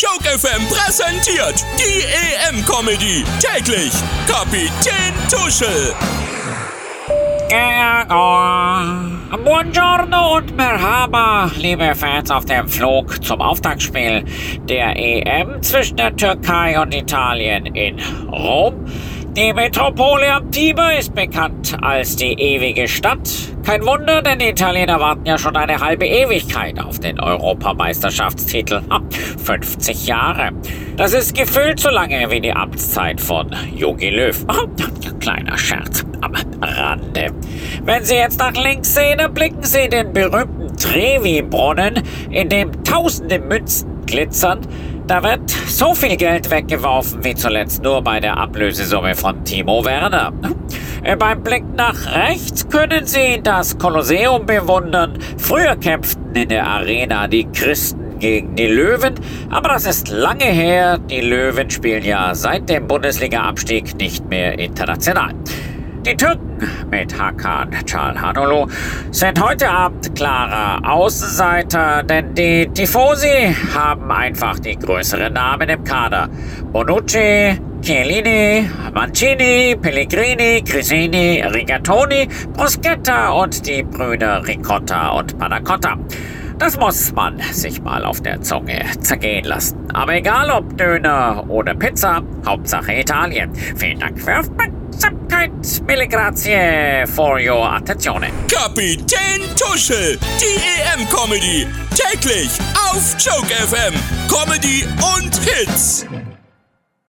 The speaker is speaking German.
Joke FM präsentiert die EM-Comedy. Täglich Kapitän Tuschel. Buongiorno und Merhaba, liebe Fans auf dem Flug zum Auftaktspiel der EM zwischen der Türkei und Italien in Rom. Die Metropole am Tiber ist bekannt als die ewige Stadt. Kein Wunder, denn die Italiener warten ja schon eine halbe Ewigkeit auf den Europameisterschaftstitel. 50 Jahre. Das ist gefühlt so lange wie die Amtszeit von Jogi Löw. Kleiner Scherz am Rande. Wenn Sie jetzt nach links sehen, erblicken Sie den berühmten Trevi-Brunnen, in dem tausende Münzen glitzern. Da wird so viel Geld weggeworfen wie zuletzt nur bei der Ablösesumme von Timo Werner. Äh, beim Blick nach rechts können Sie das Kolosseum bewundern. Früher kämpften in der Arena die Christen gegen die Löwen, aber das ist lange her. Die Löwen spielen ja seit dem Bundesliga-Abstieg nicht mehr international. Die Türken mit Hakan Çalhanoğlu sind heute Abend klarer Außenseiter, denn die Tifosi haben einfach die größeren Namen im Kader. Bonucci, Chiellini, Mancini, Pellegrini, Crisini, Rigatoni, Bruschetta und die Brüder Ricotta und Panacotta. Das muss man sich mal auf der Zunge zergehen lassen. Aber egal ob Döner oder Pizza, Hauptsache Italien. Vielen Dank für Aufmerksamkeit. Mille grazie for your attenzione. Kapitän Tuschel, die EM-Comedy. Täglich auf Joke FM. Comedy und Hits.